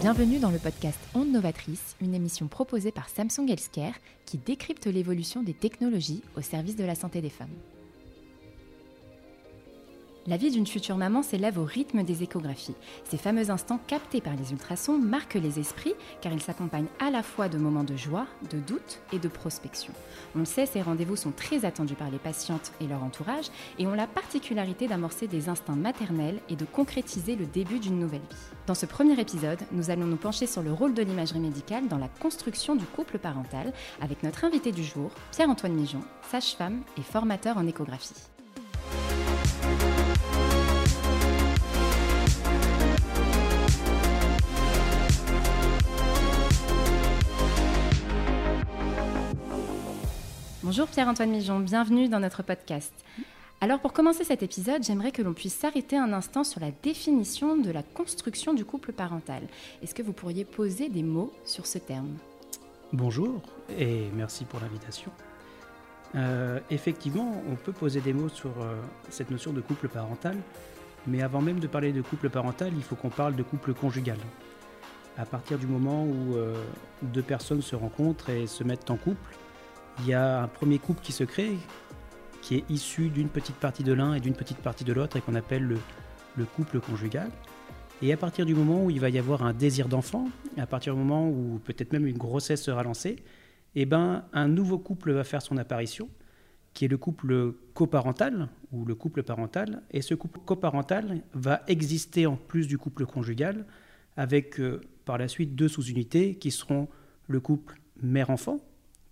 Bienvenue dans le podcast Onde Novatrice, une émission proposée par Samsung Healthcare qui décrypte l'évolution des technologies au service de la santé des femmes. La vie d'une future maman s'élève au rythme des échographies. Ces fameux instants captés par les ultrasons marquent les esprits car ils s'accompagnent à la fois de moments de joie, de doute et de prospection. On le sait, ces rendez-vous sont très attendus par les patientes et leur entourage et ont la particularité d'amorcer des instincts maternels et de concrétiser le début d'une nouvelle vie. Dans ce premier épisode, nous allons nous pencher sur le rôle de l'imagerie médicale dans la construction du couple parental avec notre invité du jour, Pierre-Antoine Mijon, sage-femme et formateur en échographie. Bonjour Pierre-Antoine Mijon, bienvenue dans notre podcast. Alors pour commencer cet épisode, j'aimerais que l'on puisse s'arrêter un instant sur la définition de la construction du couple parental. Est-ce que vous pourriez poser des mots sur ce terme? Bonjour et merci pour l'invitation. Euh, effectivement, on peut poser des mots sur euh, cette notion de couple parental, mais avant même de parler de couple parental, il faut qu'on parle de couple conjugal. À partir du moment où euh, deux personnes se rencontrent et se mettent en couple, il y a un premier couple qui se crée, qui est issu d'une petite partie de l'un et d'une petite partie de l'autre, et qu'on appelle le, couple conjugal. Et à partir du moment où il va y avoir un désir d'enfant, à partir du moment où peut-être même une grossesse sera lancée, eh ben, un nouveau couple va faire son apparition, qui est le couple coparental ou le couple parental. Et ce couple coparental va exister en plus du couple conjugal, avec euh, par la suite deux sous-unités qui seront le couple mère-enfant,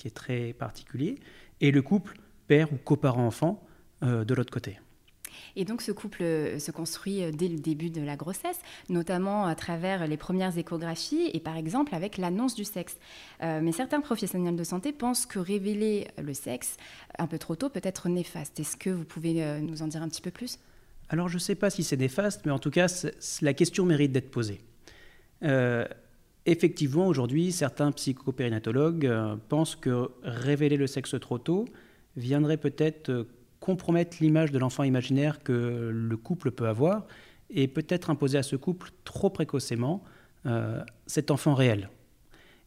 qui est très particulier, et le couple père ou coparent-enfant euh, de l'autre côté. Et donc ce couple euh, se construit euh, dès le début de la grossesse, notamment à travers les premières échographies et par exemple avec l'annonce du sexe. mais certains professionnels de santé pensent que révéler le sexe un peu trop tôt peut être néfaste. Est-ce que vous pouvez nous en dire un petit peu plus? Alors je ne sais pas si c'est néfaste, mais en tout cas la question mérite d'être posée. Effectivement, aujourd'hui, certains psychopérinatologues euh, pensent que révéler le sexe trop tôt viendrait peut-être euh, compromettre l'image de l'enfant imaginaire que le couple peut avoir et peut-être imposer à ce couple trop précocement euh, cet enfant réel.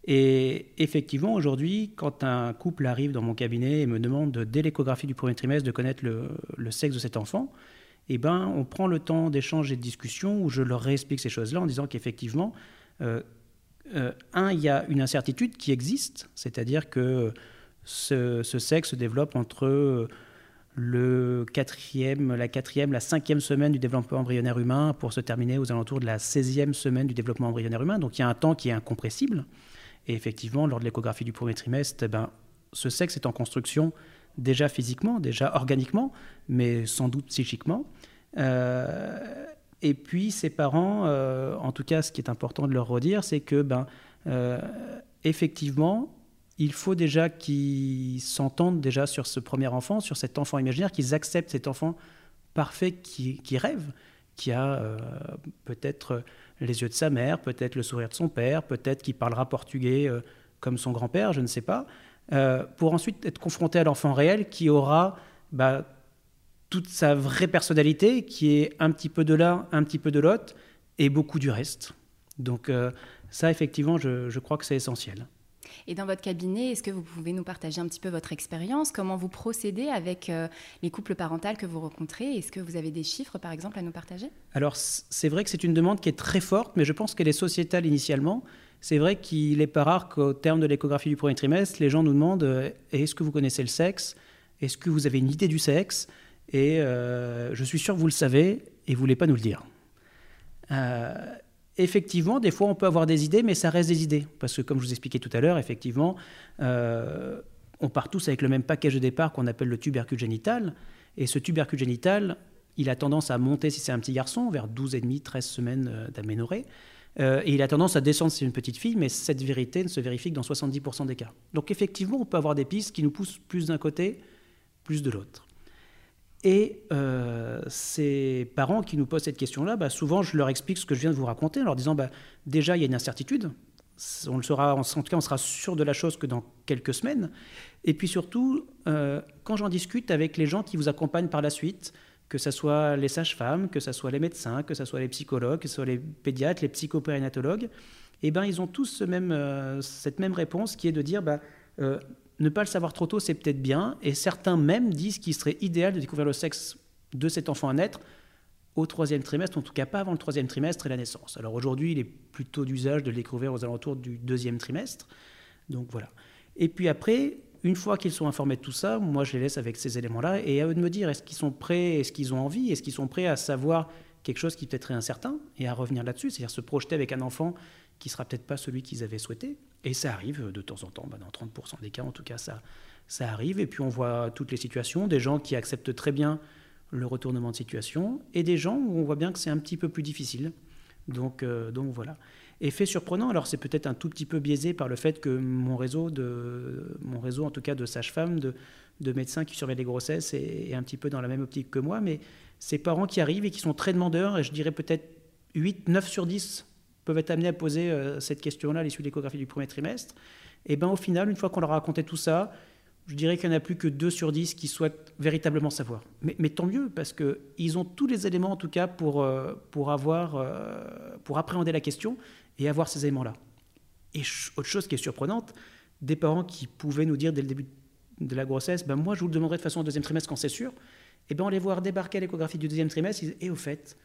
Et effectivement, aujourd'hui, quand un couple arrive dans mon cabinet et me demande dès l'échographie du premier trimestre de connaître le, sexe de cet enfant, eh ben, on prend le temps d'échange et de discussion où je leur réexplique ces choses-là en disant qu'effectivement, euh, un, il y a une incertitude qui existe, c'est-à-dire que ce, sexe se développe entre le quatrième, la quatrième, la cinquième semaine du développement embryonnaire humain pour se terminer aux alentours de la 16e semaine du développement embryonnaire humain. Donc il y a un temps qui est incompressible. Et effectivement, lors de l'échographie du premier trimestre, eh ben, ce sexe est en construction déjà physiquement, déjà organiquement, mais sans doute psychiquement. Euh, et puis ses parents, euh, en tout cas ce qui est important de leur redire, c'est que ben, euh, effectivement, il faut déjà qu'ils s'entendent déjà sur ce premier enfant, sur cet enfant imaginaire, qu'ils acceptent cet enfant parfait qui, rêve, qui a euh, peut-être les yeux de sa mère, peut-être le sourire de son père, peut-être qu'il parlera portugais comme son grand-père, je ne sais pas, pour ensuite être confronté à l'enfant réel qui aura bah, toute sa vraie personnalité, qui est un petit peu de l'un, un petit peu de l'autre, et beaucoup du reste. Donc euh, ça, effectivement, je, crois que c'est essentiel. Et dans votre cabinet, est-ce que vous pouvez nous partager un petit peu votre expérience? Comment vous procédez avec euh, les couples parentaux que vous rencontrez? Est-ce que vous avez des chiffres, par exemple, à nous partager? Alors, c'est vrai que c'est une demande qui est très forte, mais je pense qu'elle est sociétale initialement. C'est vrai qu'il n'est pas rare qu'au terme de l'échographie du premier trimestre, les gens nous demandent euh, est-ce que vous connaissez le sexe? Est-ce que vous avez une idée du sexe? Et euh, je suis sûr que vous le savez et vous voulez pas nous le dire. Euh, effectivement, des fois, on peut avoir des idées, mais ça reste des idées. Parce que, comme je vous expliquais tout à l'heure, effectivement, euh, on part tous avec le même package de départ qu'on appelle le tubercule génital. Et ce tubercule génital, il a tendance à monter si c'est un petit garçon, vers 12,5, 13 semaines d'aménorrhée. et il a tendance à descendre si c'est une petite fille, mais cette vérité ne se vérifie que dans 70% des cas. Donc effectivement, on peut avoir des pistes qui nous poussent plus d'un côté, plus de l'autre. Et euh, ces parents qui nous posent cette question-là, bah, souvent je leur explique ce que je viens de vous raconter en leur disant bah, déjà il y a une incertitude, on le sera, en tout cas on sera sûr de la chose que dans quelques semaines. Et puis surtout, euh, quand j'en discute avec les gens qui vous accompagnent par la suite, que ce soit les sages-femmes, que ce soit les médecins, que ce soit les psychologues, que ce soit les pédiatres, les psychopérinatologues, eh ben, ils ont tous euh, cette même réponse qui est de dire bah, ne pas le savoir trop tôt, c'est peut-être bien. Et certains même disent qu'il serait idéal de découvrir le sexe de cet enfant à naître au troisième trimestre, en tout cas pas avant le troisième trimestre et la naissance. Alors aujourd'hui, il est plutôt d'usage de le découvrir aux alentours du deuxième trimestre. Donc voilà. Et puis après, une fois qu'ils sont informés de tout ça, moi je les laisse avec ces éléments-là et à eux de me dire est-ce qu'ils sont prêts, est-ce qu'ils ont envie, est-ce qu'ils sont prêts à savoir quelque chose qui peut-être est incertain et à revenir là-dessus, c'est-à-dire se projeter avec un enfant qui sera peut-être pas celui qu'ils avaient souhaité. Et ça arrive de temps en temps, bah, dans 30% des cas en tout cas, ça, ça arrive. Et puis on voit toutes les situations, des gens qui acceptent très bien le retournement de situation, et des gens où on voit bien que c'est un petit peu plus difficile. Donc, euh, donc voilà. Effet surprenant, alors c'est peut-être un tout petit peu biaisé par le fait que mon réseau, de, mon réseau en tout cas de sages-femmes, de, de, médecins qui surveillent les grossesses est, un petit peu dans la même optique que moi, mais ces parents qui arrivent et qui sont très demandeurs, et je dirais peut-être 8, 9 sur 10 peuvent être amenés à poser euh, cette question-là à l'issue de l'échographie du premier trimestre, et bien au final, une fois qu'on leur a raconté tout ça, je dirais qu'il n'y en a plus que 2 sur 10 qui souhaitent véritablement savoir. Mais, mais tant mieux, parce qu'ils ont tous les éléments, en tout cas, pour, euh, pour, avoir, euh, pour appréhender la question et avoir ces éléments-là. Et autre chose qui est surprenante, des parents qui pouvaient nous dire dès le début de la grossesse, ben moi je vous le demanderai de façon au deuxième trimestre quand c'est sûr, et eh ben on les voir débarquer à l'échographie du deuxième trimestre, et au fait,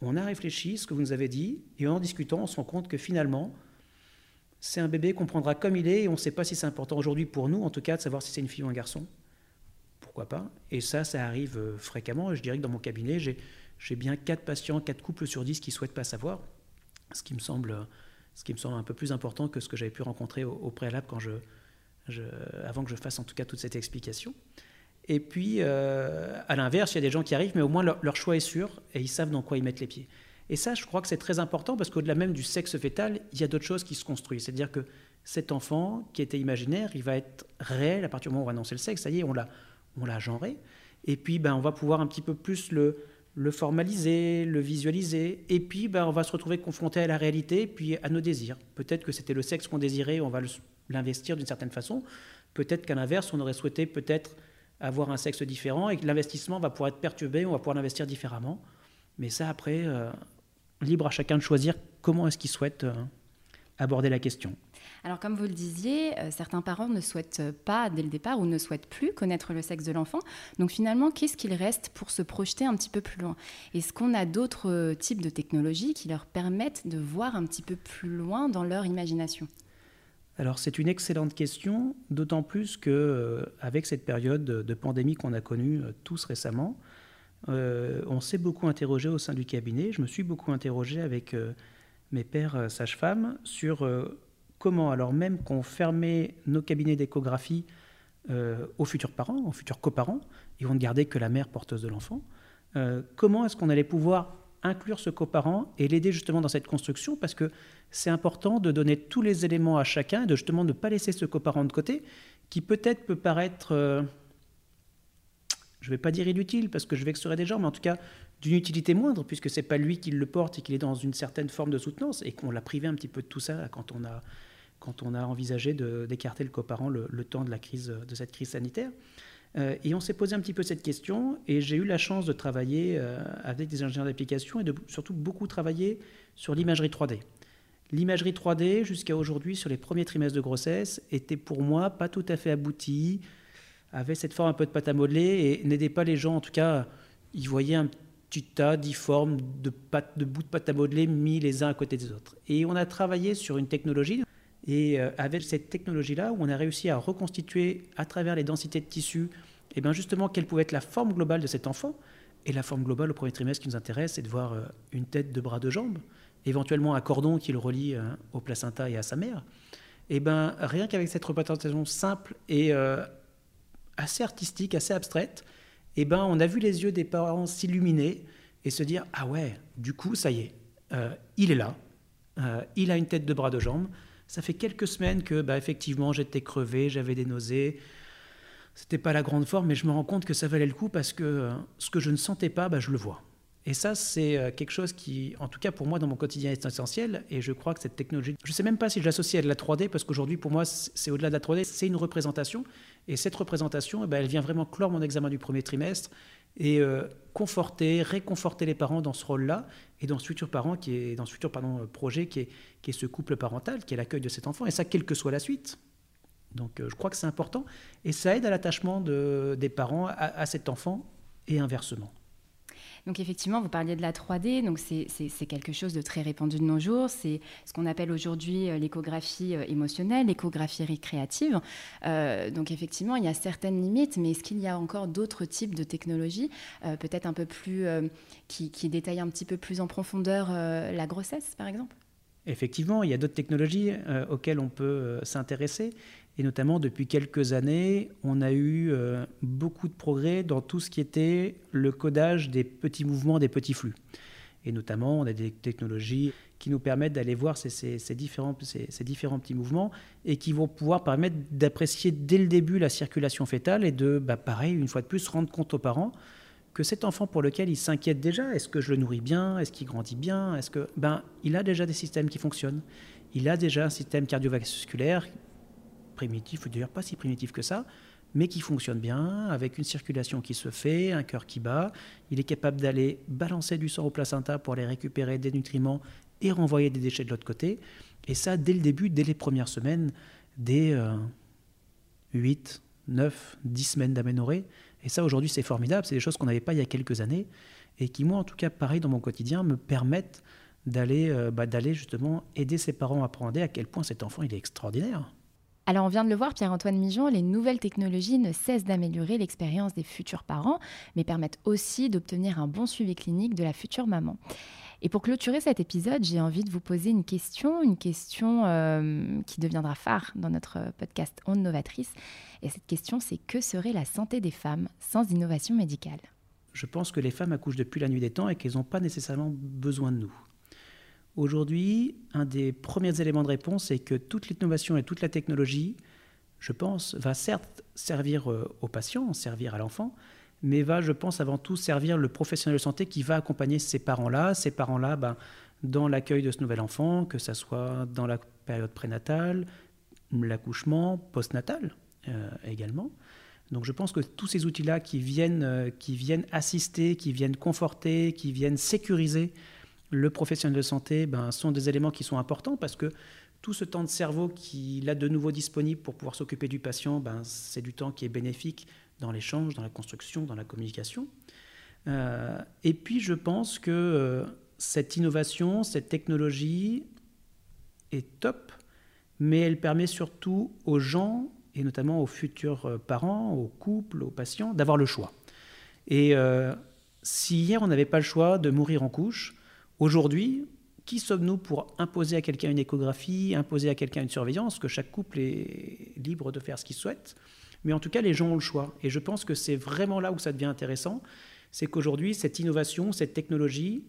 on a réfléchi ce que vous nous avez dit, et en discutant, on se rend compte que finalement, c'est un bébé qu'on prendra comme il est, et on ne sait pas si c'est important aujourd'hui pour nous, en tout cas, de savoir si c'est une fille ou un garçon. Pourquoi pas Et ça, ça arrive euh, fréquemment. Je dirais que dans mon cabinet, j'ai bien 4 patients, 4 couples sur 10 qui ne souhaitent pas savoir ce qui me semble, ce qui me semble un peu plus important que ce que j'avais pu rencontrer au, préalable quand je, avant que je fasse en tout cas toute cette explication. Et puis, euh, à l'inverse, il y a des gens qui arrivent, mais au moins leur, choix est sûr et ils savent dans quoi ils mettent les pieds. Et ça, je crois que c'est très important parce qu'au-delà même du sexe fœtal, il y a d'autres choses qui se construisent. C'est-à-dire que cet enfant qui était imaginaire, il va être réel à partir du moment où on va annoncer le sexe. Ça y est, on l'a, on l'a genré. Et puis, ben, on va pouvoir un petit peu plus le, le formaliser, le visualiser, et puis ben, on va se retrouver confronté à la réalité, puis à nos désirs. Peut-être que c'était le sexe qu'on désirait, on va l'investir d'une certaine façon. Peut-être qu'à l'inverse, on aurait souhaité peut-être avoir un sexe différent et que l'investissement va pouvoir être perturbé, on va pouvoir l'investir différemment. Mais ça, après, euh, libre à chacun de choisir comment est-ce qu'il souhaite euh, aborder la question. Alors comme vous le disiez, euh, certains parents ne souhaitent pas dès le départ ou ne souhaitent plus connaître le sexe de l'enfant. Donc finalement, qu'est-ce qu'il reste pour se projeter un petit peu plus loin? Est-ce qu'on a d'autres types de technologies qui leur permettent de voir un petit peu plus loin dans leur imagination? Alors c'est une excellente question, d'autant plus que euh, avec cette période de pandémie qu'on a connue tous récemment, on s'est beaucoup interrogé au sein du cabinet. Je me suis beaucoup interrogé avec mes pères sages-femmes sur comment, alors même qu'on fermait nos cabinets d'échographie euh, aux futurs parents, aux futurs coparents, et on ne gardait que la mère porteuse de l'enfant, euh, comment est-ce qu'on allait pouvoir inclure ce coparent et l'aider justement dans cette construction Parce que c'est important de donner tous les éléments à chacun et de justement ne pas laisser ce coparent de côté, qui peut-être peut paraître, euh, je ne vais pas dire inutile parce que je vexerai des gens, mais en tout cas d'une utilité moindre, puisque c'est pas lui qui le porte et qu'il est dans une certaine forme de soutenance, et qu'on l'a privé un petit peu de tout ça quand on a quand on a envisagé d'écarter le coparent le, le, temps de, la crise, de cette crise sanitaire. Euh, et on s'est posé un petit peu cette question, et j'ai eu la chance de travailler euh, avec des ingénieurs d'application et de surtout beaucoup travailler sur l'imagerie 3D. L'imagerie 3D, jusqu'à aujourd'hui, sur les premiers trimestres de grossesse, était pour moi pas tout à fait aboutie, avait cette forme un peu de pâte à modeler et n'aidait pas les gens, en tout cas, ils voyaient un petit tas difforme de, de bouts de pâte à modeler mis les uns à côté des autres. Et on a travaillé sur une technologie et euh, avec cette technologie-là, où on a réussi à reconstituer à travers les densités de tissu, et eh bien justement quelle pouvait être la forme globale de cet enfant. Et la forme globale au premier trimestre qui nous intéresse, c'est de voir euh, une tête, deux bras, deux jambes, éventuellement un cordon qui le relie euh, au placenta et à sa mère. Et bien rien qu'avec cette représentation simple et assez artistique, assez abstraite, et ben on a vu les yeux des parents s'illuminer et se dire ah ouais, du coup ça y est, il est là, il a une tête, deux bras, deux jambes ça fait quelques semaines que, bah, effectivement, j'étais crevé, j'avais des nausées. C'était pas la grande forme, mais je me rends compte que ça valait le coup parce que euh, ce que je ne sentais pas, bah, je le vois. Et ça, c'est euh, quelque chose qui, en tout cas pour moi, dans mon quotidien, est essentiel. Et je crois que cette technologie, je ne sais même pas si je l'associe à de la 3D, parce qu'aujourd'hui, pour moi, c'est au-delà de la 3D, c'est une représentation. Et cette représentation, eh ben, elle vient vraiment clore mon examen du premier trimestre. Et conforter, réconforter les parents dans ce rôle-là et dans ce futur parent qui est dans ce futur pardon, projet qui est, ce couple parental, qui est l'accueil de cet enfant, et ça quelle que soit la suite. Donc je crois que c'est important et ça aide à l'attachement de, des parents à cet enfant et inversement. Donc effectivement, vous parliez de la 3D, donc c'est quelque chose de très répandu de nos jours. C'est ce qu'on appelle aujourd'hui euh, l'échographie euh, émotionnelle, l'échographie récréative. Euh, donc effectivement, il y a certaines limites, mais est-ce qu'il y a encore d'autres types de technologies, peut-être un peu plus, qui, qui, détaillent un petit peu plus en profondeur la grossesse, par exemple? Effectivement, il y a d'autres technologies auxquelles on peut s'intéresser. Et notamment, depuis quelques années, on a eu euh, beaucoup de progrès dans tout ce qui était le codage des petits mouvements, des petits flux. Et notamment, on a des technologies qui nous permettent d'aller voir ces, différents, ces, différents, petits mouvements et qui vont pouvoir permettre d'apprécier dès le début la circulation fétale et de, bah, pareil, une fois de plus, rendre compte aux parents que cet enfant pour lequel il s'inquiète déjà, est-ce que je le nourris bien, est-ce qu'il grandit bien, est-ce que, ben, il a déjà des systèmes qui fonctionnent, il a déjà un système cardiovasculaire primitif, ou d'ailleurs pas si primitif que ça, mais qui fonctionne bien, avec une circulation qui se fait, un cœur qui bat. Il est capable d'aller balancer du sang au placenta pour aller récupérer des nutriments et renvoyer des déchets de l'autre côté. Et ça, dès le début, dès les premières semaines, dès 8, 9, 10 semaines d'aménorrhée. Et ça, aujourd'hui, c'est formidable. C'est des choses qu'on n'avait pas il y a quelques années et qui, moi, en tout cas, pareil dans mon quotidien, me permettent d'aller euh, bah, justement aider ses parents à apprendre à quel point cet enfant il est extraordinaire. Alors on vient de le voir, Pierre-Antoine Mijon, les nouvelles technologies ne cessent d'améliorer l'expérience des futurs parents, mais permettent aussi d'obtenir un bon suivi clinique de la future maman. Et pour clôturer cet épisode, j'ai envie de vous poser une question, une question euh, qui deviendra phare dans notre podcast Onde Novatrice. Et cette question, c'est que serait la santé des femmes sans innovation médicale? Je pense que les femmes accouchent depuis la nuit des temps et qu'elles n'ont pas nécessairement besoin de nous. Aujourd'hui, un des premiers éléments de réponse, c'est que toute l'innovation et toute la technologie, je pense, va certes servir euh, aux patients, servir à l'enfant, mais va, je pense, avant tout servir le professionnel de santé qui va accompagner ces parents-là, ces parents-là, ben, dans l'accueil de ce nouvel enfant, que ce soit dans la période prénatale, l'accouchement, postnatal euh, également. Donc je pense que tous ces outils-là qui viennent, euh, qui viennent assister, qui viennent conforter, qui viennent sécuriser le professionnel de santé ben, sont des éléments qui sont importants parce que tout ce temps de cerveau qu'il a de nouveau disponible pour pouvoir s'occuper du patient, ben, c'est du temps qui est bénéfique dans l'échange, dans la construction, dans la communication. Euh, et puis je pense que euh, cette innovation, cette technologie est top, mais elle permet surtout aux gens, et notamment aux futurs euh, parents, aux couples, aux patients, d'avoir le choix. Et si hier on n'avait pas le choix de mourir en couche, Aujourd'hui, qui sommes-nous pour imposer à quelqu'un une échographie, imposer à quelqu'un une surveillance, que chaque couple est libre de faire ce qu'il souhaite? Mais en tout cas, les gens ont le choix. Et je pense que c'est vraiment là où ça devient intéressant, c'est qu'aujourd'hui, cette innovation, cette technologie,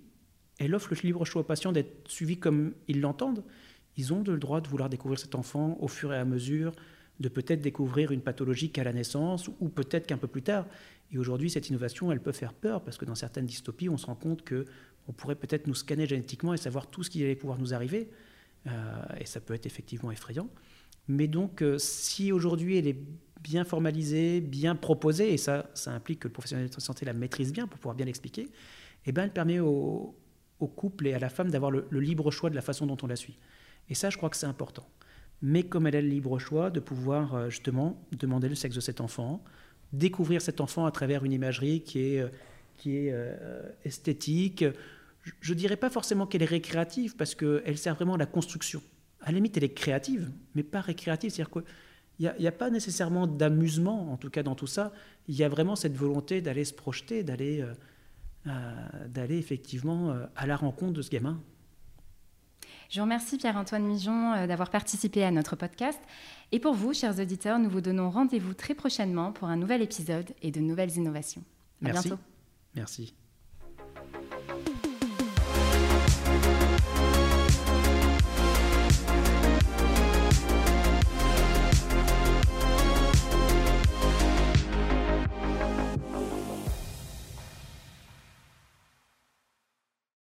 elle offre le libre choix aux patients d'être suivis comme ils l'entendent. Ils ont le droit de vouloir découvrir cet enfant au fur et à mesure, de peut-être découvrir une pathologie qu'à la naissance, ou peut-être qu'un peu plus tard. Et aujourd'hui, cette innovation, elle peut faire peur, parce que dans certaines dystopies, on se rend compte que on pourrait peut-être nous scanner génétiquement et savoir tout ce qui allait pouvoir nous arriver. Euh, et ça peut être effectivement effrayant. Mais donc, euh, si aujourd'hui elle est bien formalisée, bien proposée, et ça, ça implique que le professionnel de santé la maîtrise bien pour pouvoir bien l'expliquer, eh ben, elle permet au, couple et à la femme d'avoir le, libre choix de la façon dont on la suit. Et ça, je crois que c'est important. Mais comme elle a le libre choix de pouvoir euh, justement demander le sexe de cet enfant, découvrir cet enfant à travers une imagerie qui est qui est euh, esthétique. Je ne dirais pas forcément qu'elle est récréative parce qu'elle sert vraiment à la construction. À la limite, elle est créative, mais pas récréative. C'est-à-dire qu'il n'y a, pas nécessairement d'amusement, en tout cas dans tout ça. Il y a vraiment cette volonté d'aller se projeter, d'aller euh, euh, d'aller effectivement à la rencontre de ce gamin. Je vous remercie Pierre-Antoine Mijon d'avoir participé à notre podcast. Et pour vous, chers auditeurs, nous vous donnons rendez-vous très prochainement pour un nouvel épisode et de nouvelles innovations. À Merci. bientôt. Merci.